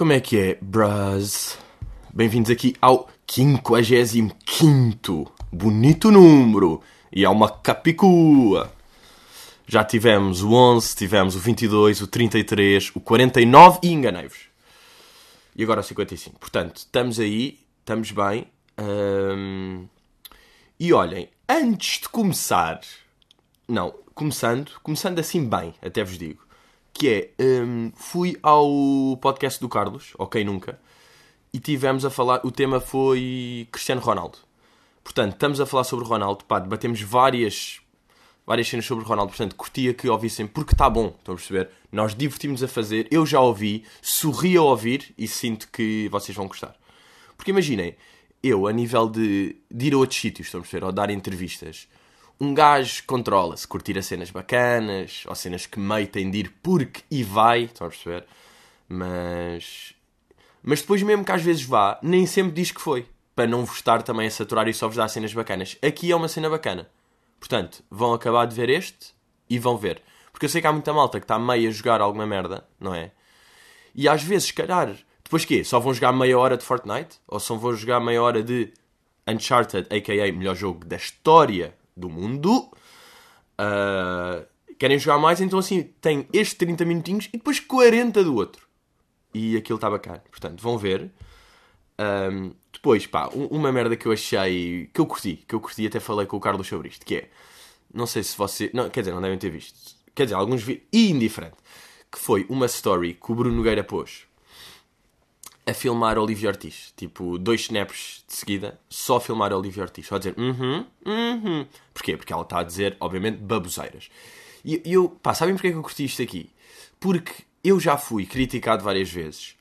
Como é que é, bros? Bem-vindos aqui ao 55 bonito número e há uma capicua. Já tivemos o 11, tivemos o 22, o 33, o 49 e enganei-vos. E agora o 55. Portanto, estamos aí, estamos bem. Hum, E olhem, antes de começar, não, começando, começando assim bem, até vos digo, que é, hum, fui ao podcast do Carlos, ok nunca, e tivemos a falar, o tema foi Cristiano Ronaldo. Portanto, estamos a falar sobre Ronaldo, pá, debatemos várias, várias cenas sobre Ronaldo, portanto, curtia que ouvissem, porque está bom, estão a perceber? Nós divertimos a fazer, eu já ouvi, sorri a ouvir e sinto que vocês vão gostar. Porque imaginem, eu, a nível de, de ir a outros sítios, estão a perceber, ou dar entrevistas, um gajo controla-se, curtir as cenas bacanas, ou cenas que meio tem de ir porque e vai, estão a perceber? Mas. Mas depois, mesmo que às vezes vá, nem sempre diz que foi. Para não vos estar também a saturar e só vos dar cenas bacanas. Aqui é uma cena bacana. Portanto, vão acabar de ver este e vão ver. Porque eu sei que há muita malta que está meio a jogar alguma merda, não é? E às vezes, calhar, depois quê? Só vão jogar meia hora de Fortnite? Ou só vão jogar meia hora de Uncharted, a.k.a. melhor jogo da história do mundo? Ah, querem jogar mais? Então assim, tem estes 30 minutinhos e depois 40 do outro. E aquilo está bacana. Portanto, vão ver. Ahm, depois, pá, um- uma merda que eu achei... Que eu curti. Que eu curti até falei com o Carlos sobre isto. Que é... Não sei se você... Não, quer dizer, não devem ter visto. Quer dizer, alguns vi... E indiferente. Que foi uma story que o Bruno Nogueira pôs a filmar Olivia Ortiz. Tipo, dois snaps de seguida, só a filmar Olivia Ortiz. Só a dizer, uhum, uhum. Porquê? Porque ela está a dizer, obviamente, baboseiras. E eu, pá, sabem porque é que eu curti isto aqui? Porque eu já fui criticado várias vezes,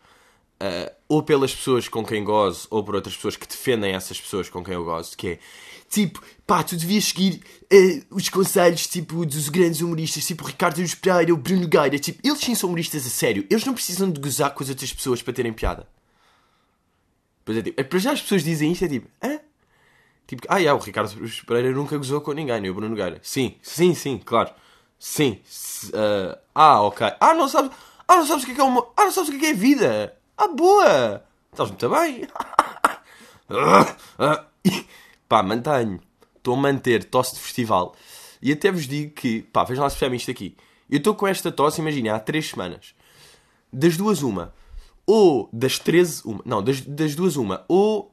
ah, ou pelas pessoas com quem gozo, ou por outras pessoas que defendem essas pessoas com quem eu gozo, que é, tipo, pá, tu devias seguir ah, os conselhos, tipo, dos grandes humoristas, tipo, Ricardo Pereira, o Bruno Nogueira, tipo, eles sim são humoristas a sério, eles não precisam de gozar com as outras pessoas para terem piada. Pois é, tipo, é, para já as pessoas dizem isto, é tipo, hã? Tipo, ah, é, o Ricardo Pereira nunca gozou com ninguém, nem o Bruno Nogueira. Sim, sim, sim, claro. Sim. se- ah, ok. Ah, não sabes, ah, não sabes o que é, que é uma, ah, não sabes o que é, que é vida. Ah, boa. Estás muito bem. Ah, ah, pá, mantenho. Estou a manter tosse de festival. E até vos digo que, pá, vejam lá se percebem isto aqui. Eu estou com esta tosse, imagina, há três semanas. Das duas, uma. Ou das 13, uma. Não, das, das duas, uma. Ou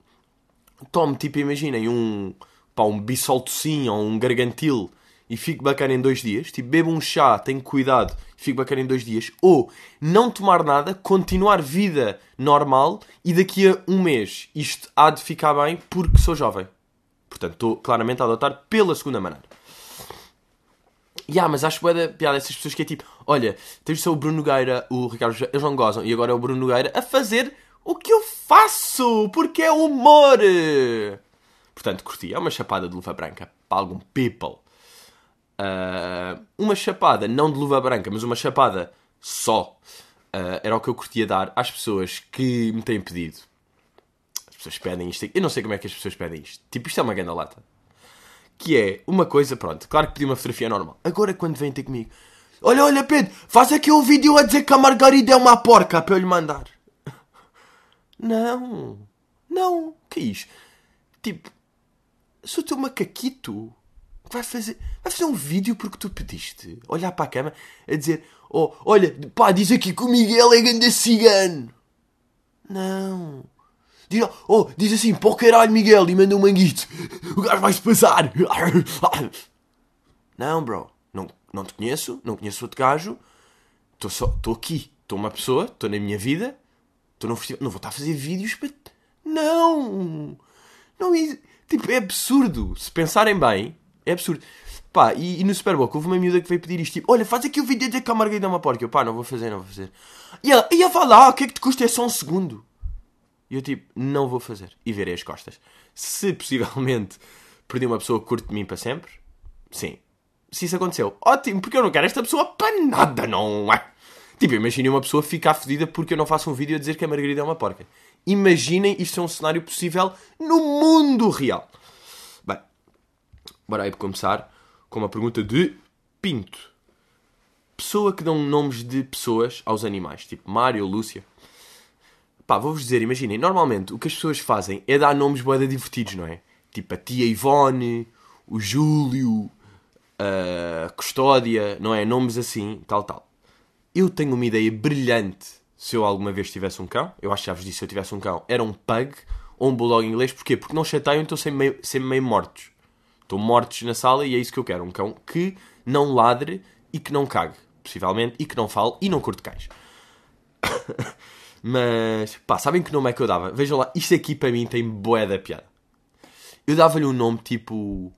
tomo, tipo, imaginem, um, pá, um bisoltocinho ou um gargantil e fico bacana em dois dias. Tipo, bebo um chá, tenho cuidado e fico bacana em dois dias. Ou não tomar nada, continuar vida normal e daqui a um mês isto há de ficar bem porque sou jovem. Portanto, estou claramente a adotar pela segunda maneira. Ya, mas acho da piada essas pessoas que é tipo, olha, tens só o Bruno Nogueira, o Ricardo, eles não gozam, e agora é o Bruno Nogueira a fazer o que eu faço, porque é humor. Portanto, curti, é uma chapada de luva branca para algum people. Ah, uma chapada, não de luva branca, mas uma chapada só, ah, era o que eu curtia dar às pessoas que me têm pedido. As pessoas pedem isto, eu não sei como é que as pessoas pedem isto. Tipo, isto é uma grande lata que é uma coisa, pronto, claro que pedi uma fotografia normal. Agora quando vem ter comigo, olha, olha Pedro, faz aqui um vídeo a dizer que a Margarida é uma porca para eu lhe mandar. Não, não, que é isto? Tipo, sou teu macaquito. Vai fazer, vai fazer um vídeo porque tu pediste. Olhar para a cama a dizer, oh, olha, pá, diz aqui que o Miguel é grande cigano. Não. Diz, oh, diz assim, pô caralho Miguel, e manda um manguito. O gajo vai-se passar. Não, bro. Não, não te conheço, não conheço outro gajo. Estou só, estou aqui. Estou uma pessoa, estou na minha vida. Estou num festival. Não vou estar a fazer vídeos para... Não. Não, é- tipo, é absurdo. Se pensarem bem, é absurdo. Pá, e, e no Super Bowl houve uma miúda que veio pedir isto, tipo, olha, faz aqui o vídeo dizer que a Margarida é uma porca. Eu, pá, não vou fazer, não vou fazer. E ela, e ela vai lá, o que é que te custa? É só um segundo. E eu tipo, não vou fazer. E verei as costas. Se possivelmente perdi uma pessoa que curte de mim para sempre, sim. Se isso aconteceu, ótimo, porque eu não quero esta pessoa para nada, não é? Tipo, imaginem uma pessoa ficar fodida porque eu não faço um vídeo a dizer que a Margarida é uma porca. Imaginem isto é um cenário possível no mundo real. Bem, bora aí começar com uma pergunta de Pinto. Pessoa que dão nomes de pessoas aos animais, tipo Mário, Lúcia. Pá, vou-vos dizer, imaginem, normalmente o que as pessoas fazem é dar nomes boeda divertidos, não é? Tipo a tia Ivone, o Júlio, a Custódia, não é? Nomes assim, tal, tal. Eu tenho uma ideia brilhante se eu alguma vez tivesse um cão. Eu acho que já vos disse, se eu tivesse um cão, era um pug ou um bulldog inglês. Porquê? Porque não chateiam e estão sempre meio, sempre meio mortos. Estão mortos na sala e é isso que eu quero. Um cão que não ladre e que não cague, possivelmente, e que não fale e não curte cães. Mas, pá, sabem que nome é que eu dava? Vejam lá, isto aqui para mim tem boé da piada. Eu dava-lhe um nome tipo,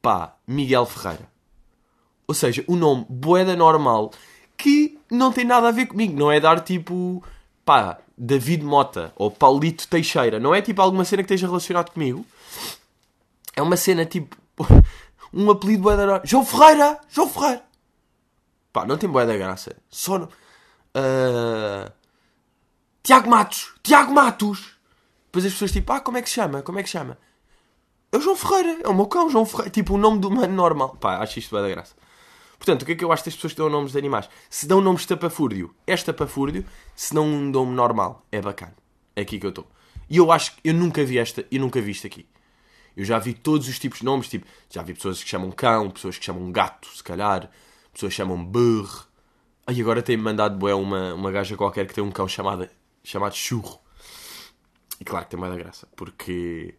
pá, Miguel Ferreira. Ou seja, um nome boeda normal que não tem nada a ver comigo. Não é dar tipo, pá, David Mota ou Paulito Teixeira. Não é tipo alguma cena que esteja relacionado comigo. É uma cena tipo, um apelido boeda normal. João Ferreira! João Ferreira! Pá, não tem boeda graça. Só. Uh... Tiago Matos! Tiago Matos! Depois as pessoas tipo, ah, como é que se chama? Como é que se chama? É o João Ferreira, é o meu cão, João Ferreira. Tipo, o nome do humano normal. Pá, acho isto bem da graça. Portanto, o que é que eu acho das pessoas que dão nomes de animais? Se dão nomes de tapafúrdio, é tapafúrdio. Se dão um nome normal, é bacana. É aqui que eu estou. E eu acho que eu nunca vi esta, eu nunca vi isto aqui. Eu já vi todos os tipos de nomes, tipo, já vi pessoas que chamam cão, pessoas que chamam gato, se calhar, pessoas que chamam burro. Aí agora tem-me mandado bué uma, uma gaja qualquer que tem um cão chamado, chamado churro. E claro que tem mais da graça, porque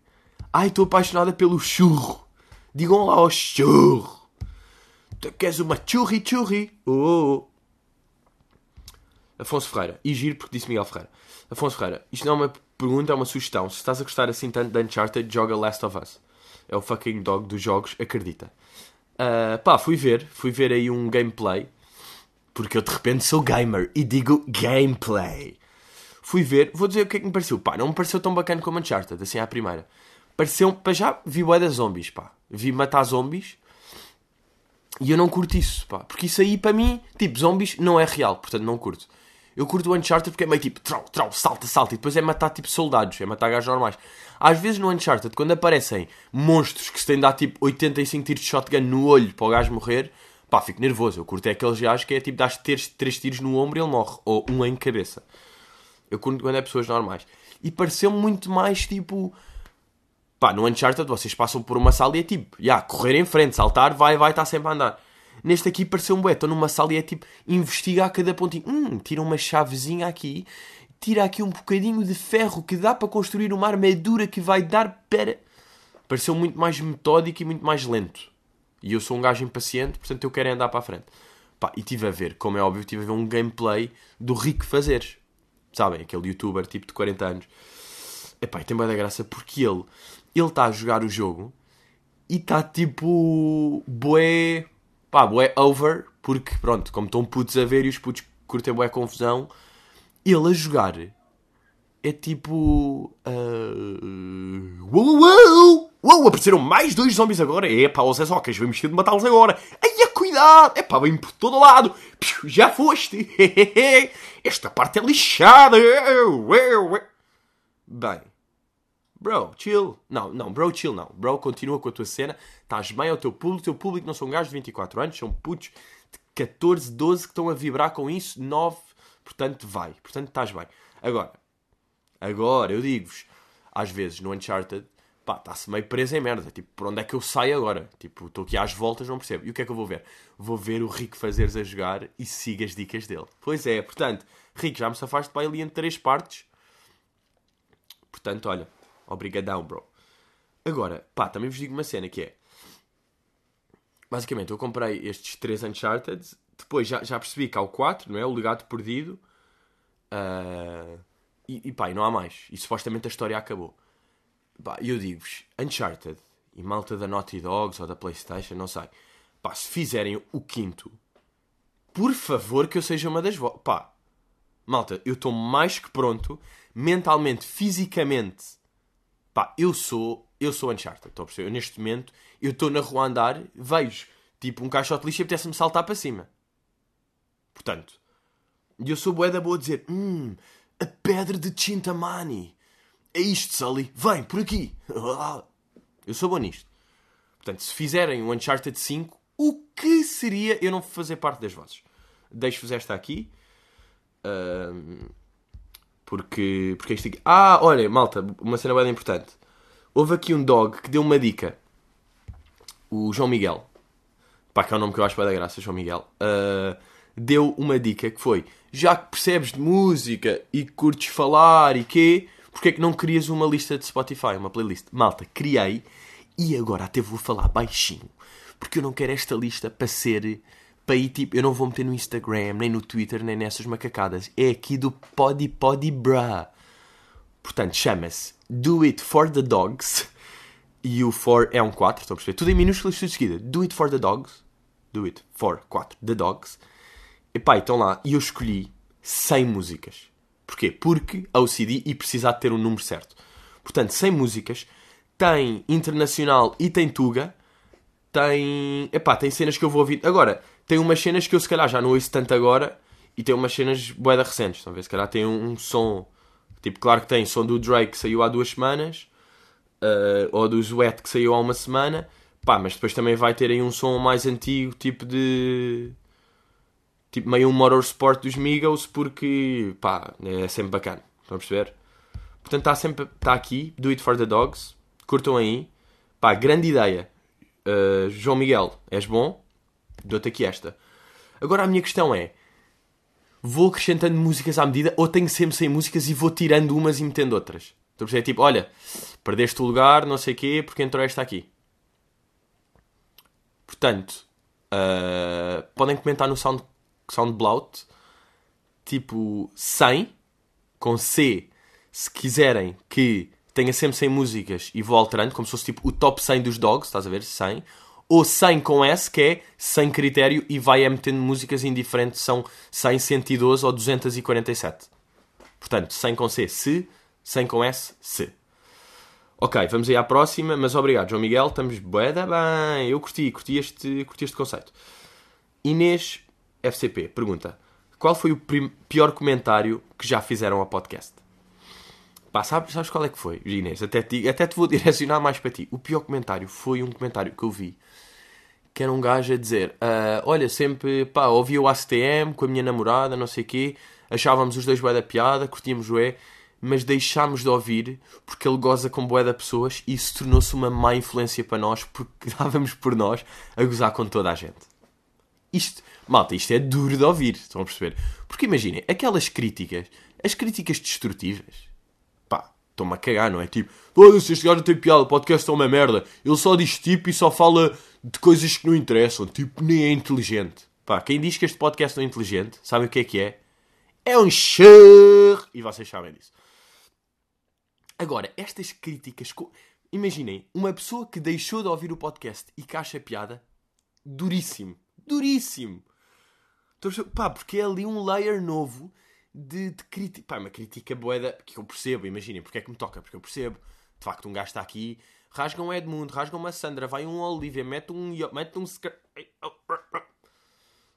Ai, estou apaixonada pelo churro. Digam lá ao churro. Tu queres uma churri churri? Oh, oh, oh. Afonso Ferreira. E giro porque disse Miguel Ferreira. Afonso Ferreira. Isto não é uma pergunta, é uma sugestão. Se estás a gostar assim tanto de Uncharted, joga Last of Us. É o fucking dog dos jogos, acredita. Uh, pá, fui ver. Fui ver aí um gameplay. Porque eu de repente sou gamer e digo gameplay. Fui ver. Vou dizer o que é que me pareceu. Pá, não me pareceu tão bacana como Uncharted, assim à primeira pareceu para já vi bué de zombies, pá. Vi matar zombies e eu não curto isso, pá. Porque isso aí para mim, tipo, zombies não é real, portanto não curto. Eu curto o Uncharted porque é meio tipo, trau, trau, salta, salta, e depois é matar tipo soldados, é matar gajos normais. Às vezes no Uncharted, quando aparecem monstros que se têm de dar tipo 85 tiros de shotgun no olho para o gajo morrer, pá, fico nervoso. Eu curto é aqueles gajos que é tipo, dar 3 tiros no ombro e ele morre, ou um em cabeça. Eu curto quando é pessoas normais. E pareceu muito mais tipo Pá, no Uncharted vocês passam por uma sala e é tipo, já, yeah, correr em frente, saltar, vai, vai, está sempre a andar. Neste aqui pareceu um bué, estou numa sala e é tipo, investigar cada pontinho. Hum, tira uma chavezinha aqui, tira aqui um bocadinho de ferro que dá para construir uma armadura que vai dar para... Pareceu muito mais metódico e muito mais lento. E eu sou um gajo impaciente, portanto eu quero andar para a frente. Pá, e tive a ver, como é óbvio, tive a ver um gameplay do Rico Fazeres. Sabem? Aquele youtuber tipo de 40 anos. Epá, e tem bem da graça porque ele ele está a jogar o jogo e está tipo. Bué. pá, bué over, porque pronto, como estão putos a ver e os putos curtem bué confusão, ele a jogar é tipo. Uh... Uou, uou, uou! Apareceram mais dois zombies agora! É pá, os exocas, vamos ter de matá-los agora! Cuidado! É pá, vem por todo lado! Já foste! Esta parte é lixada! Bem, Bro, chill. Não, não, bro, chill não. Bro, continua com a tua cena. Estás bem ao teu público. O teu público não são gajos de 24 anos, são putos de 14, 12 que estão a vibrar com isso. 9, portanto, vai. Portanto, estás bem. Agora, agora, eu digo-vos, às vezes no Uncharted, pá, está-se meio preso em merda. Tipo, por onde é que eu saio agora? Tipo, estou aqui às voltas, não percebo. E o que é que eu vou ver? Vou ver o Rico fazeres a jogar e siga as dicas dele. Pois é, portanto, Rico, já me safaste para ali em três partes. Portanto, olha, Obrigadão, bro. Agora, pá, também vos digo uma cena que é. Basicamente, eu comprei estes três Uncharted. Depois já, já percebi que há o 4, não é? O legado perdido. Uh, e, e pá, e não há mais. E supostamente a história acabou. Pá, eu digo-vos, Uncharted e malta da Naughty Dogs ou da PlayStation, não sei. Pá, se fizerem o quinto, por favor que eu seja uma das vozes. Pá, malta, eu estou mais que pronto, mentalmente, fisicamente Pá, eu sou, eu sou Uncharted, estou a perceber? Eu, neste momento, eu estou na rua a andar, vejo, tipo, um caixote de lixo e apetece-me saltar para cima. Portanto, eu sou bué da boa a dizer, hum, a pedra de Chintamani. É isto, Sully. Vem, por aqui. Eu sou bom nisto. Portanto, se fizerem um Uncharted 5, o que seria eu não fazer parte das vozes? Deixo-vos esta aqui. Uh, Porque, porque isto aqui... Ah, olha, malta, uma cena bem importante. Houve aqui um dog que deu uma dica. O João Miguel. Pá, que é o nome que eu acho bem da graça, João Miguel. Uh, deu uma dica que foi... Já que percebes de música e curtes falar e quê... Porquê é que não crias uma lista de Spotify, uma playlist? Malta, criei e agora até vou falar baixinho. Porque eu não quero esta lista para ser para ir tipo, eu não vou meter no Instagram, nem no Twitter, nem nessas macacadas. É aqui do Podi Podi Bra. Portanto, chama-se Do It For The Dogs. E o for é um 4, estão a perceber? Tudo em minúsculas, tudo de seguida. Do It For The Dogs. Do It For 4 The Dogs. E pá, estão lá. E eu escolhi 100 músicas. Porquê? Porque a OCD e precisar de ter um número certo. Portanto, 100 músicas. Tem Internacional e tem Tuga. Tem... Epá, tem cenas que eu vou ouvir. Agora, tem umas cenas que eu se calhar já não ouço tanto agora e tem umas cenas boeda recentes. Ver? Se calhar tem um, um, som. Tipo, claro que tem som do Drake que saiu há duas semanas, uh, ou do Sweat que saiu há uma semana, pá, mas depois também vai ter aí um som mais antigo, tipo de. Tipo meio um motorsport dos Migos, porque pá, é sempre bacana. Estão a perceber? Portanto, está sempre. Está aqui, Do It for the Dogs. Curtam aí. Pá, grande ideia. Uh, João Miguel, és bom? Dou-te aqui esta. Agora a minha questão é: vou acrescentando músicas à medida ou tenho sempre sem músicas e vou tirando umas e metendo outras? Estou a perceber? Tipo, olha, perdeste o lugar, não sei o quê, porque entrou esta aqui. Portanto, uh, podem comentar no Sound, SoundBlout, tipo 100, com C, se quiserem que tenha sempre 100 músicas e vou alterando, como se fosse tipo o top 100 dos dogs, estás a ver? 100 ou 100 com S, que é sem critério e vai metendo músicas indiferentes, são 100, 112 ou 247. Portanto, 100 com C, se, 100 com S, se. Ok, vamos aí à próxima, mas obrigado, João Miguel, estamos bué bem. Eu curti, curti este, curti este conceito. Inês FCP pergunta: Qual foi o pior comentário que já fizeram ao podcast? Pá, sabes, sabes qual é que foi, Inês? Até te, até te vou direcionar mais para ti. O pior comentário foi um comentário que eu vi que era um gajo a dizer: uh, Olha, sempre, pá, ouvi o ACTM com a minha namorada, não sei o quê, achávamos os dois bué da piada, curtíamos o E, mas deixámos de ouvir porque ele goza com bué da pessoas e isso tornou-se uma má influência para nós porque dávamos por nós a gozar com toda a gente. Isto, malta, isto é duro de ouvir, estão a perceber? Porque imaginem, aquelas críticas, as críticas destrutivas Estou-me a cagar, não é? Tipo, foda-se, este gajo não tem piada, o podcast é uma merda. Ele só diz tipo e só fala de coisas que não interessam. Tipo, nem é inteligente. Pá, quem diz que este podcast não é inteligente, sabe o que é que é? É um churro! E vocês sabem disso. Agora, estas críticas. Imaginem, uma pessoa que deixou de ouvir o podcast e que piada, duríssimo. Duríssimo. Pá, porque é ali um layer novo de, de crítica. Pá, uma crítica boeda que eu percebo, imaginem, porque é que me toca, porque eu percebo. De facto, um gajo está aqui, rasga um Edmundo, rasga uma Sandra, vai um Olivia, mete um. mete um.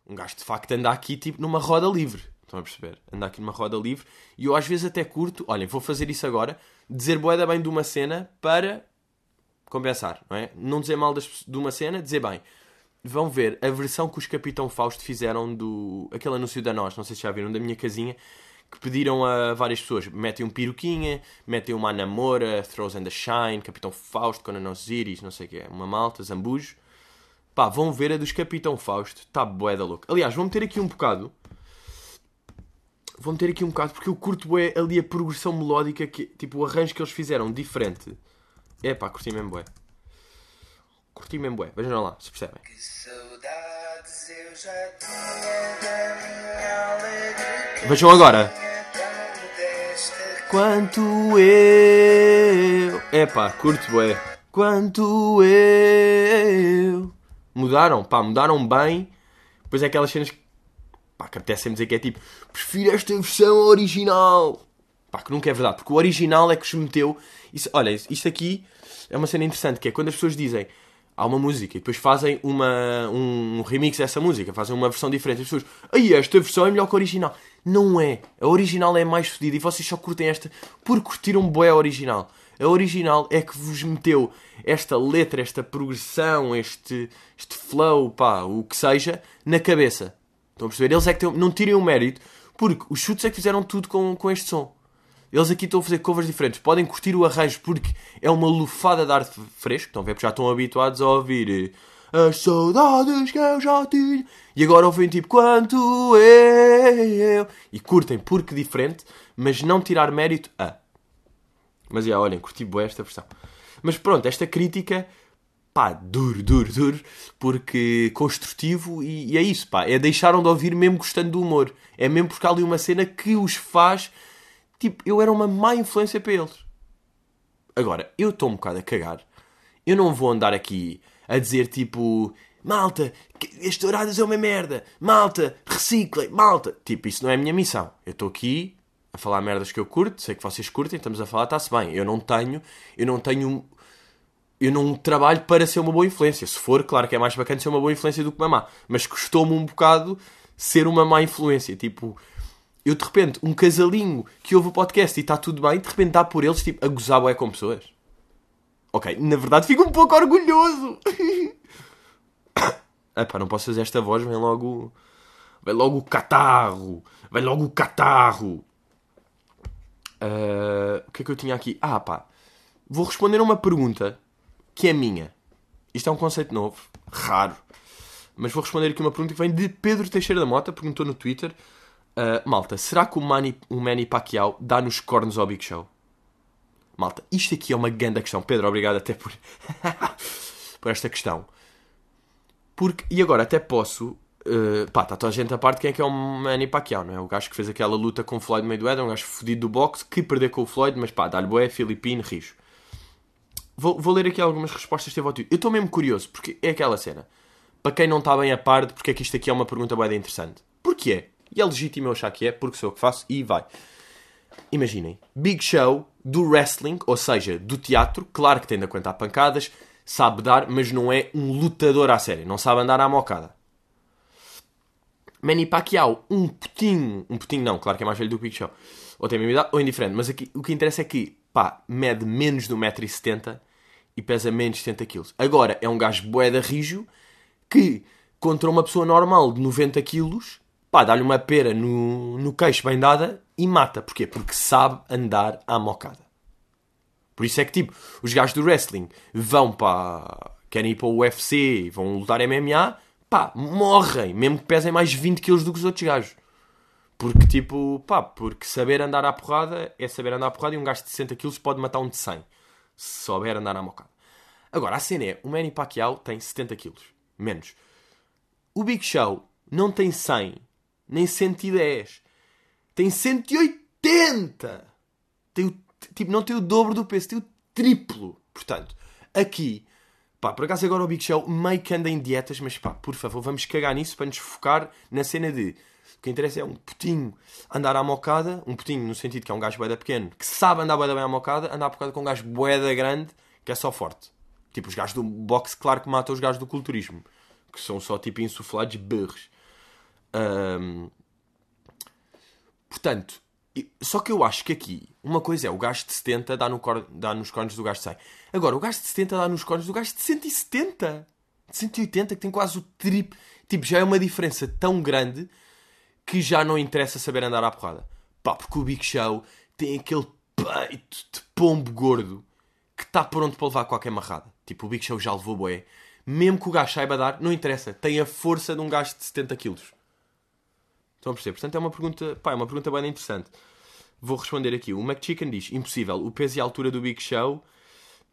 Um gajo de facto anda aqui tipo numa roda livre. Estão a perceber? Anda aqui numa roda livre e eu às vezes até curto, olhem, vou fazer isso agora, dizer boeda bem de uma cena para compensar, não é? Não dizer mal de uma cena, dizer bem vão ver a versão que os Capitão Fausto fizeram do. aquele anúncio da nós, não sei se já viram, da minha casinha, que pediram a várias pessoas. Metem um peruquinha, metem uma namora, Throws and the Shine, Capitão Fausto, Conan Osiris, não sei o que é, uma malta, Zambujo. Pá, vão ver a dos Capitão Fausto, está bué da louca. Aliás, vão meter aqui um bocado. Vou meter aqui um bocado porque eu curto bué ali a progressão melódica, que, tipo o arranjo que eles fizeram, diferente. É pá, curti mesmo bué. Curti mesmo bué, vejam lá, se percebem. Que saudades eu já tinha da minha alegria. Vejam agora. Quanto eu. Epá, curto bué. Quanto eu. Mudaram, pá, mudaram bem. Depois é aquelas cenas que. Pá, que apetece dizer que é tipo. Prefiro esta versão original. Pá, que nunca é verdade, porque o original é que os meteu. Isso, olha, isto aqui é uma cena interessante, que é quando as pessoas dizem há uma música e depois fazem uma, um remix dessa música, fazem uma versão diferente. As pessoas, aí esta versão é melhor que a original. Não é. A original é mais fodida e vocês só curtem esta por curtiram bué a original. A original é que vos meteu esta letra, esta progressão, este, este flow, pá, o que seja, na cabeça. Estão a perceber? Eles é que têm, não tirem o mérito porque os chutes é que fizeram tudo com, com este som. Eles aqui estão a fazer covers diferentes. Podem curtir o arranjo porque é uma lufada de ar fresco. Estão a ver? Porque já estão habituados a ouvir eh, as saudades que eu já tinha. E agora ouvem tipo quanto eu. E curtem porque diferente, mas não tirar mérito a. Mas já, olhem, curti boa esta versão. Mas pronto, esta crítica, pá, duro, duro, duro, porque construtivo e, e é isso, pá. É deixaram de ouvir mesmo gostando do humor. É mesmo porque há ali uma cena que os faz Tipo, eu era uma má influência para eles. Agora, eu estou um bocado a cagar. Eu não vou andar aqui a dizer tipo, malta, as touradas é uma merda, malta, reciclem, malta. Tipo, isso não é a minha missão. Eu estou aqui a falar merdas que eu curto, sei que vocês curtem, estamos a falar, está-se bem. Eu não tenho, eu não tenho, eu não trabalho para ser uma boa influência. Se for, claro que é mais bacana ser uma boa influência do que uma má. Mas custou-me um bocado ser uma má influência. Tipo, eu de repente, um casalinho que ouve o podcast e está tudo bem, de repente dá por eles tipo, a gozar é com pessoas. Ok, na verdade fico um pouco orgulhoso. Epá, não posso fazer esta voz, vem logo. Vem logo o catarro. Vem logo o catarro. Uh, o que é que eu tinha aqui? Ah, pá. Vou responder a uma pergunta que é minha. Isto é um conceito novo, raro. Mas vou responder aqui uma pergunta que vem de Pedro Teixeira da Mota, perguntou no Twitter. Uh, malta, será que o Manny, o Manny Pacquiao dá nos cornos ao Big Show? Malta, isto aqui é uma grande questão. Pedro, obrigado até por, por esta questão. Porque, e agora até posso. Uh, pá, está toda a gente a parte quem é que é o Manny Pacquiao, não é? O gajo que fez aquela luta com o Floyd Mayweather, um gajo fodido do boxe, que perdeu com o Floyd, mas pá, dá-lhe boé, filipino, rijo. Vou, vou, ler aqui algumas respostas que teve ao Twitter. Eu estou mesmo curioso, porque é aquela cena. Para quem não está bem a par de porque é que isto aqui é uma pergunta bem interessante. Porquê? E é legítimo eu achar que é, porque sou eu que faço e vai. Imaginem, Big Show do wrestling, ou seja, do teatro, claro que tem de aguentar pancadas, sabe dar, mas não é um lutador à série, não sabe andar à mocada. Manny Pacquiao, um putinho, um putinho não, claro que é mais velho do que Big Show, ou tem a mesma idade, ou indiferente, mas aqui, o que interessa é que, pá, mede menos de 1,70m e pesa menos de 70kg. Agora, é um gajo boeda rijo que, contra uma pessoa normal de 90kg, pá, dá-lhe uma pera no, no queixo bem dada e mata. Porquê? Porque sabe andar à mocada. Por isso é que, tipo, os gajos do wrestling vão para. querem ir para o UFC, vão lutar MMA, pá, morrem, mesmo que pesem mais 20 kg do que os outros gajos. Porque, tipo, pá, porque saber andar à porrada é saber andar à porrada e um gajo de 60 kg pode matar um de 100. Se souber andar à mocada. Agora, a cena é, o Manny Pacquiao tem 70 kg. Menos. O Big Show não tem 100 nem 110. Tem 180. Tem o, tipo, não tem o dobro do peso, tem o triplo. Portanto, aqui, pá, por acaso agora o Big Show meio que anda em dietas, mas pá, por favor, vamos cagar nisso para nos focar na cena de. O que interessa é um putinho andar à mocada, um putinho no sentido que é um gajo boeda pequeno, que sabe andar boeda bem à mocada, andar à mocada com um gajo boeda grande, que é só forte. Tipo, os gajos do boxe, claro que matam os gajos do culturismo, que são só tipo insuflados berros. Um, portanto, só que eu acho que aqui, uma coisa é o gajo de 70 dá, no cor, dá nos cornos do gajo de 100. Agora, o gajo de 70 dá nos cornos do gajo de 170. De 180, que tem quase o triplo. Tipo, já é uma diferença tão grande que já não interessa saber andar à porrada. Pá, porque o Big Show tem aquele peito de pombo gordo que está pronto para levar qualquer marrada. Tipo, o Big Show já levou boé. Mesmo que o gajo saiba dar, não interessa. Tem a força de um gajo de 70 quilos. Estão a perceber? Portanto, é uma pergunta, pá, é uma pergunta bem interessante. Vou responder aqui. O McChicken diz: impossível, o peso e a altura do Big Show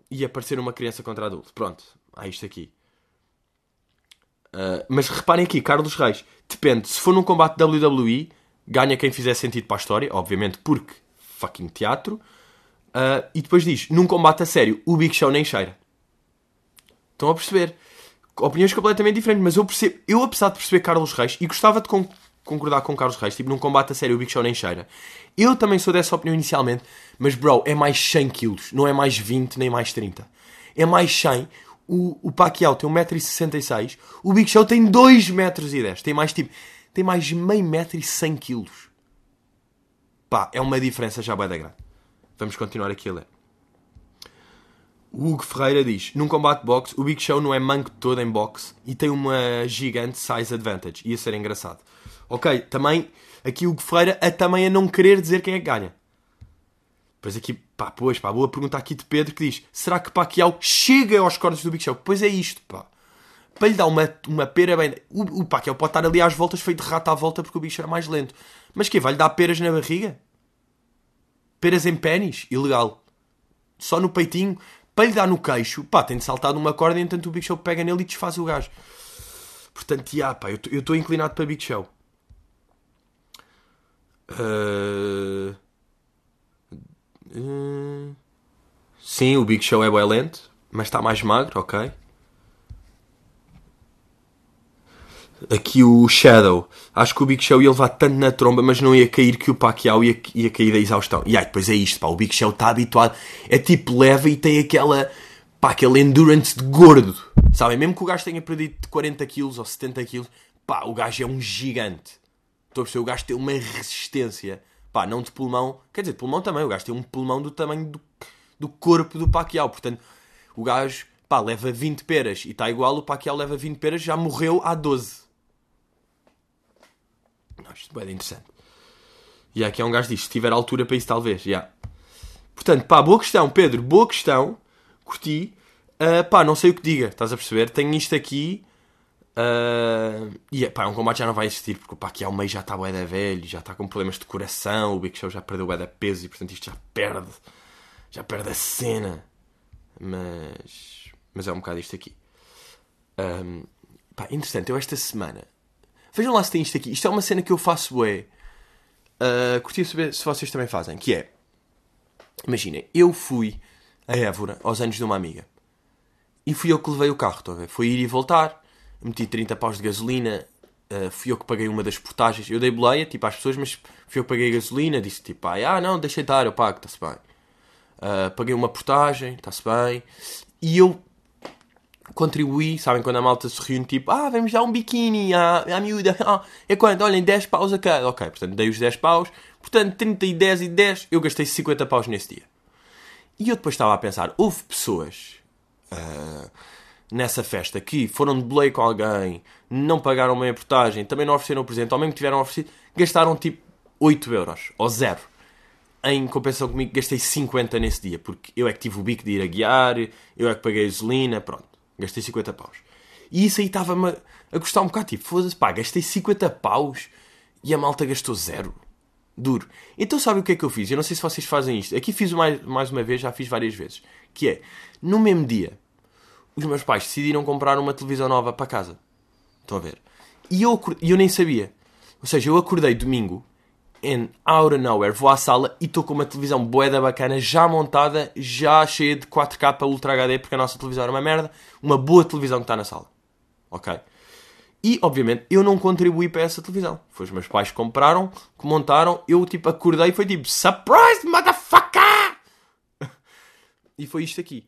e aparecer uma criança contra adulto. Pronto, há isto aqui. Uh, mas reparem aqui, Carlos Reis, depende. Se for num combate WWE, ganha quem fizer sentido para a história, obviamente, porque fucking teatro. Uh, e depois diz: num combate a sério, o Big Show nem cheira. Estão a perceber? Opiniões completamente diferentes, mas eu percebo, eu apesar de perceber Carlos Reis e gostava de concordar com Carlos Reis, tipo, num combate a sério o Big Show nem cheira. Eu também sou dessa opinião inicialmente, mas bro, é mais 100 quilos, não é mais 20 nem mais 30. É mais 100. O, o Pacquiao tem 1,66m, o Big Show tem 2,10m, tem mais tipo, tem mais meio metro e 100 quilos. Pá, é uma diferença já bem da grande. Vamos continuar aqui a ler. O Hugo Ferreira diz: Num combate boxe, o Big Show não é manco todo em boxe e tem uma gigante size advantage. Ia ser engraçado. Ok, também aqui o Ferreira a também a não querer dizer quem é que ganha. Pois aqui, pá, pois, pá, boa pergunta aqui de Pedro que diz: será que Pacquiao chega aos cortes do Big Show? Pois é isto, pá. Para lhe dar uma, uma pera bem. O, o Pacquiao pode estar ali às voltas feito de rato à volta porque o bicho é mais lento. Mas que Vai-lhe dar peras na barriga? Peras em pênis? Ilegal. Só no peitinho? Para lhe dar no queixo, pá, tem de saltar numa corda e entanto o Big Show pega nele e desfaz o gajo. Portanto, já, pá, eu estou inclinado para Big Show. Uh... Uh... Sim, o Big Show é bem lento, mas está mais magro, ok. Aqui o Shadow. Acho que o Big Show ia levar tanto na tromba, mas não ia cair que o Pacquiao ia, ia cair da exaustão. E aí, depois é isto, pá. O Big Show está habituado. É tipo leve e tem aquela... Pá, aquele endurance de gordo. Sabem? Mesmo que o gajo tenha perdido 40 kg ou 70 kg, pá, o gajo é um gigante. Estou a perceber? O gajo tem uma resistência. Pá, não de pulmão. Quer dizer, de pulmão também. O gajo tem um pulmão do tamanho do, do corpo do Pacquiao. Portanto, o gajo, pá, leva 20 peras e está igual. O Pacquiao leva 20 peras, já morreu há 12. Não, isto é bem interessante. E aqui é um gajo diz, se tiver altura para isso talvez. Yeah. Portanto, pá, boa questão, Pedro, boa questão. Curti. Uh, pá, não sei o que diga, estás a perceber? Tenho isto aqui. Uh, e pá, um combate já não vai existir, porque pá, aqui ao meio já está bué da velho, já está com problemas de coração, o Big Show já perdeu bué da peso e portanto isto já perde. Já perde a cena. Mas. Mas é um bocado isto aqui. Um, pá, interessante, eu esta semana Vejam lá se tem isto aqui. Isto é uma cena que eu faço bué. Uh, curtia saber se vocês também fazem. Que é... Imaginem, eu fui a Évora aos anos de uma amiga. E fui eu que levei o carro, estou a ver? Foi ir e voltar. Meti 30 paus de gasolina. Uh, fui eu que paguei uma das portagens. Eu dei boleia, tipo, às pessoas, mas fui eu que paguei a gasolina. Disse, tipo, ah, não, deixa estar, eu pago, está-se bem. Uh, paguei uma portagem, está-se bem. E eu contribuí, sabem, quando a malta se reúne, tipo, ah, vamos dar um biquíni à, à miúda, ah, é quanto? Olhem, 10 paus a cada. Ok, portanto, dei os 10 paus, portanto, 30 e 10 e 10, eu gastei 50 paus nesse dia. E eu depois estava a pensar, houve pessoas uh, nessa festa que foram de boleio com alguém, não pagaram bem a portagem, também não ofereceram o presente, ou mesmo que tiveram oferecido, gastaram tipo 8 euros, ou 0. Em compensação comigo, gastei 50 nesse dia, porque eu é que tive o bico de ir a guiar, eu é que paguei a gasolina, pronto. Gastei 50 paus. E isso aí estava-me a gostar um bocado. Tipo, foda-se, pá, gastei 50 paus e a malta gastou zero. Duro. Então sabe o que é que eu fiz? Eu não sei se vocês fazem isto. Aqui fiz mais, mais uma vez, já fiz várias vezes. Que é, no mesmo dia, os meus pais decidiram comprar uma televisão nova para casa. Estão a ver? E eu, eu nem sabia. Ou seja, eu acordei domingo and out of nowhere, vou à sala e estou com uma televisão boeda bacana, já montada, já cheia de 4K Ultra HD, porque a nossa televisão era uma merda. Uma boa televisão que está na sala. Ok? E, obviamente, eu não contribuí para essa televisão. Foi os meus pais que compraram, que montaram. Eu, tipo, acordei e foi tipo, Surprise, motherfucker! e foi isto aqui.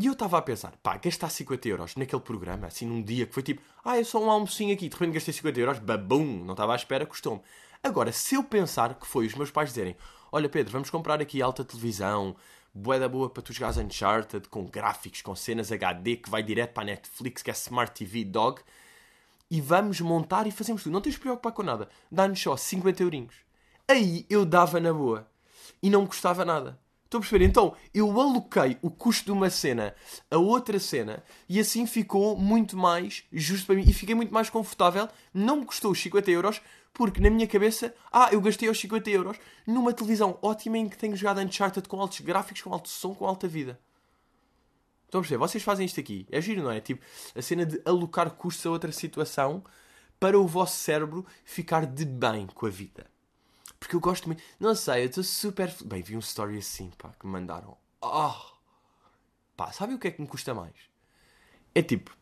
E eu estava a pensar, pá, gastar 50 euros naquele programa, assim, num dia que foi tipo, ah, é só um almocinho aqui, de repente gastei 50 euros, babum, não estava à espera, custou-me. Agora, se eu pensar que foi os meus pais dizerem: Olha, Pedro, vamos comprar aqui alta televisão, boeda boa para tu jogares Uncharted, com gráficos, com cenas HD que vai direto para a Netflix, que é Smart TV Dog, e vamos montar e fazemos tudo. Não tens de preocupar com nada. Dá-nos só 50 eurinhos. Aí eu dava na boa. E não me custava nada. Estou a perceber? Então, eu aloquei o custo de uma cena a outra cena e assim ficou muito mais justo para mim e fiquei muito mais confortável. Não me custou os 50 euros porque na minha cabeça, ah, eu gastei os 50 euros numa televisão ótima em que tenho jogado Uncharted com altos gráficos, com alto som, com alta vida. Estão a perceber? Vocês fazem isto aqui. É giro, não é? Tipo, a cena de alocar custos a outra situação para o vosso cérebro ficar de bem com a vida. Porque eu gosto muito. Não sei, eu estou super. Bem, vi um story assim, pá, que me mandaram. Oh! Pá, sabe o que é que me custa mais? É tipo.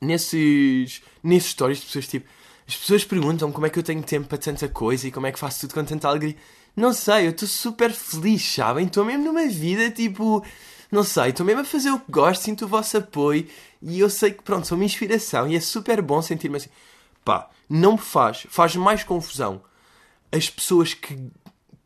Nesses. Nesses stories, as pessoas tipo. As pessoas perguntam como é que eu tenho tempo para tanta coisa e como é que faço tudo com tanta alegria. Não sei, eu estou super feliz, sabem? Estou mesmo numa vida tipo. Não sei, estou mesmo a fazer o que gosto, sinto o vosso apoio e eu sei que, pronto, sou uma inspiração e é super bom sentir-me assim. Pá, não me faz, faz mais confusão as pessoas que,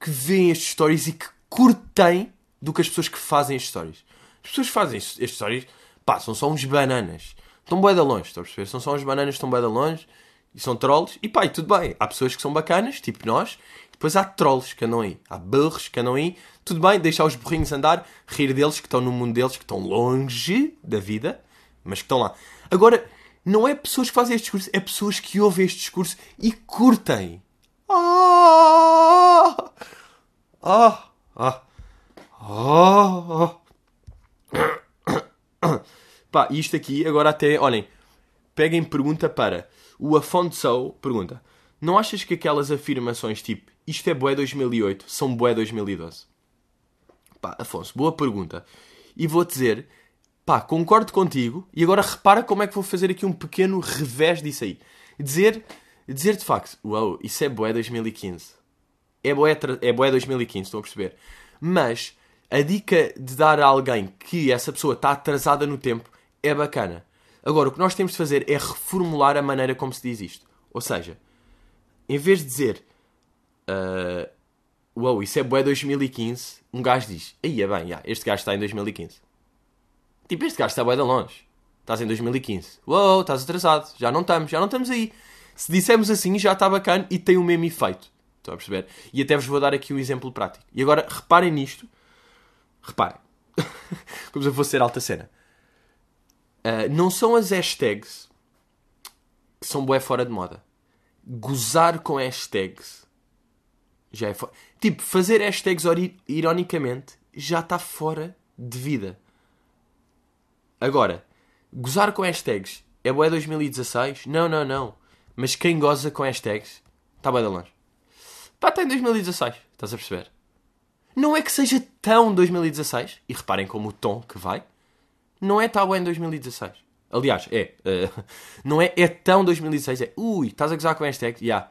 que veem estes stories e que curtem do que as pessoas que fazem as stories. As pessoas que fazem estes stories, pá, são só uns bananas. Estão bué de longe, estão a perceber? São só uns bananas, estão bué de longe e são trolls. E pá, e tudo bem. Há pessoas que são bacanas, tipo nós, Depois há trolls que andam aí, há burros que andam aí. Tudo bem, deixar os burrinhos andar, rir deles que estão no mundo deles, que estão longe da vida, mas que estão lá. Agora, não é pessoas que fazem este discurso, é pessoas que ouvem este discurso e curtem. Ah! Ah! Ah! Ah! Pá, isto aqui agora até, olhem, peguem pergunta para o Afonso pergunta: Não achas que aquelas afirmações tipo isto é boé 2008 são boé 2012? Pá, Afonso, boa pergunta. E vou dizer, pá, concordo contigo. E agora repara como é que vou fazer aqui um pequeno revés disso aí. Dizer, dizer de facto, uau, wow, isso é boé 2015. É boé, é boé 2015, estão a perceber? Mas a dica de dar a alguém que essa pessoa está atrasada no tempo é bacana. Agora, o que nós temos de fazer é reformular a maneira como se diz isto. Ou seja, em vez de dizer uh, Uou, isso é bué 2015, um gajo diz Aí é bem, este gajo está em 2015. Tipo, este gajo está bué de longe. Estás em 2015. Uou, estás atrasado. Já não estamos, já não estamos aí. Se dissermos assim, já está bacana e tem o mesmo efeito. Estão a perceber? E até vos vou dar aqui um exemplo prático. E agora, reparem nisto. Reparem. Como se eu fosse ser alta cena. Uh, não são as hashtags que são bué fora de moda. Gozar com hashtags já é fora. Tipo, fazer hashtags ironicamente já está fora de vida. Agora, gozar com hashtags é bué 2016? Não, não, não. Mas quem goza com hashtags está bem de longe. Pá, está em 2016. Estás a perceber? Não é que seja tão 2016. E reparem como o tom que vai não é tal em 2016. Aliás, é. Uh, não é, é tão 2016. É, ui, estás a gozar com hashtag? Já. Yeah.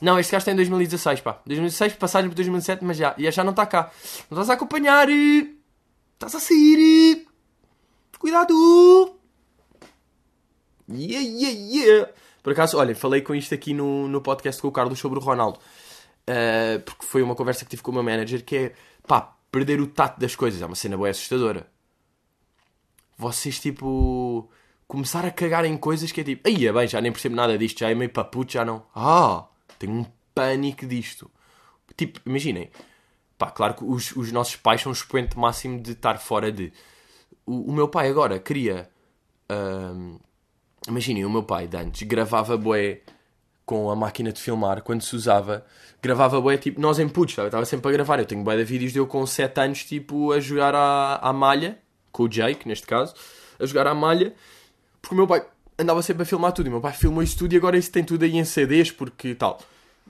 Não, este gajo está em 2016, pá. 2016, passagem para 2007, mas já. E já não está cá. Não estás a acompanhar. Estás a sair. Cuidado. Yeah, yeah, yeah. Por acaso, olha, falei com isto aqui no, no podcast com o Carlos sobre o Ronaldo. Uh, porque foi uma conversa que tive com o meu manager que é, pá, perder o tato das coisas. É uma cena boa assustadora vocês tipo começar a cagar em coisas que é tipo, aí é bem, já nem percebo nada disto, já é meio paputo, já não. Ah, tenho um pânico disto. Tipo, imaginem, pá, claro que os, os nossos pais são o expoente máximo de estar fora de. O, o meu pai agora queria. Uh, imaginem, o meu pai de antes gravava boé com a máquina de filmar, quando se usava, gravava boé tipo, nós em putos, estava sempre a gravar. Eu tenho boé de vídeos de eu com 7 anos, tipo, a jogar à, à malha com o Jake, neste caso, a jogar à malha, porque o meu pai andava sempre a filmar tudo, e o meu pai filmou isso tudo e agora isso tem tudo aí em CDs, porque tal.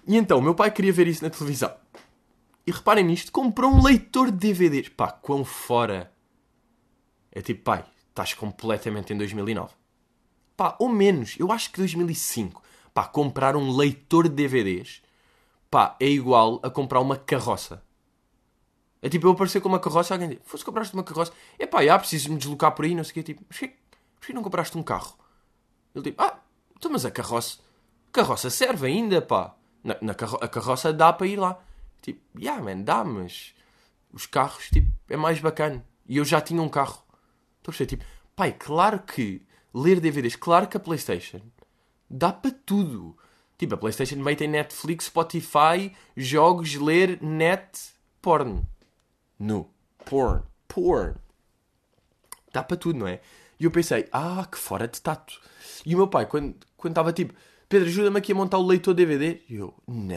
E então, o meu pai queria ver isso na televisão. E reparem nisto, comprou um leitor de DVDs. Pá, quão fora. É tipo, pai, estás completamente em 2009. Pá, ou menos, eu acho que 2005. Pá, comprar um leitor de DVDs, pá, é igual a comprar uma carroça. É tipo eu aparecer com uma carroça alguém diz: Fosse compraste uma carroça? É pá, já preciso me deslocar por aí, não sei o quê. Tipo, mas porquê não compraste um carro? Ele tipo: Ah, então, mas a carroça. Carroça serve ainda, pá. Na, na carro, a carroça dá para ir lá. Tipo, yeah, man, dá, mas os carros, tipo, é mais bacana. E eu já tinha um carro. Estou a perceber, tipo, pai, claro que ler DVDs, claro que a PlayStation dá para tudo. Tipo, a PlayStation também tem Netflix, Spotify, jogos, ler, net, porno no porn, porn. Dá para tudo, não é? E eu pensei, ah, que fora de tato. E o meu pai, quando estava tipo, Pedro, ajuda-me aqui a montar o leitor DVD. E eu, não,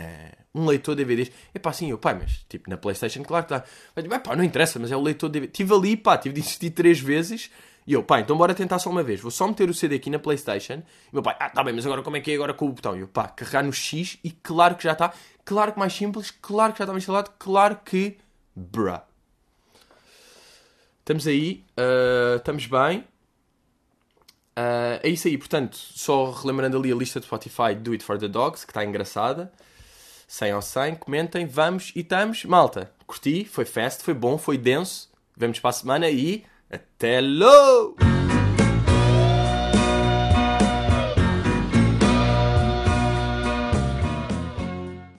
um leitor DVDs. É pá, assim, eu, pai, mas tipo, na Playstation, claro que dá. Mas, pá, não interessa, mas é o leitor DVD. Estive ali, pá, tive de insistir três vezes. E eu, pá, então bora tentar só uma vez. Vou só meter o CD aqui na Playstation. E meu pai, ah, tá bem, mas agora como é que é agora com o botão? E eu, pá, carregar no X e claro que já está. Claro que mais simples, claro que já estava instalado, claro que, bruh. Estamos aí, uh, estamos bem. Uh, é isso aí, portanto, só relembrando ali a lista do Spotify Do It For The Dogs, que está engraçada. 100 ao 100, comentem, vamos e estamos. Malta, curti, foi fast, foi bom, foi denso. Vemos para a semana e até logo!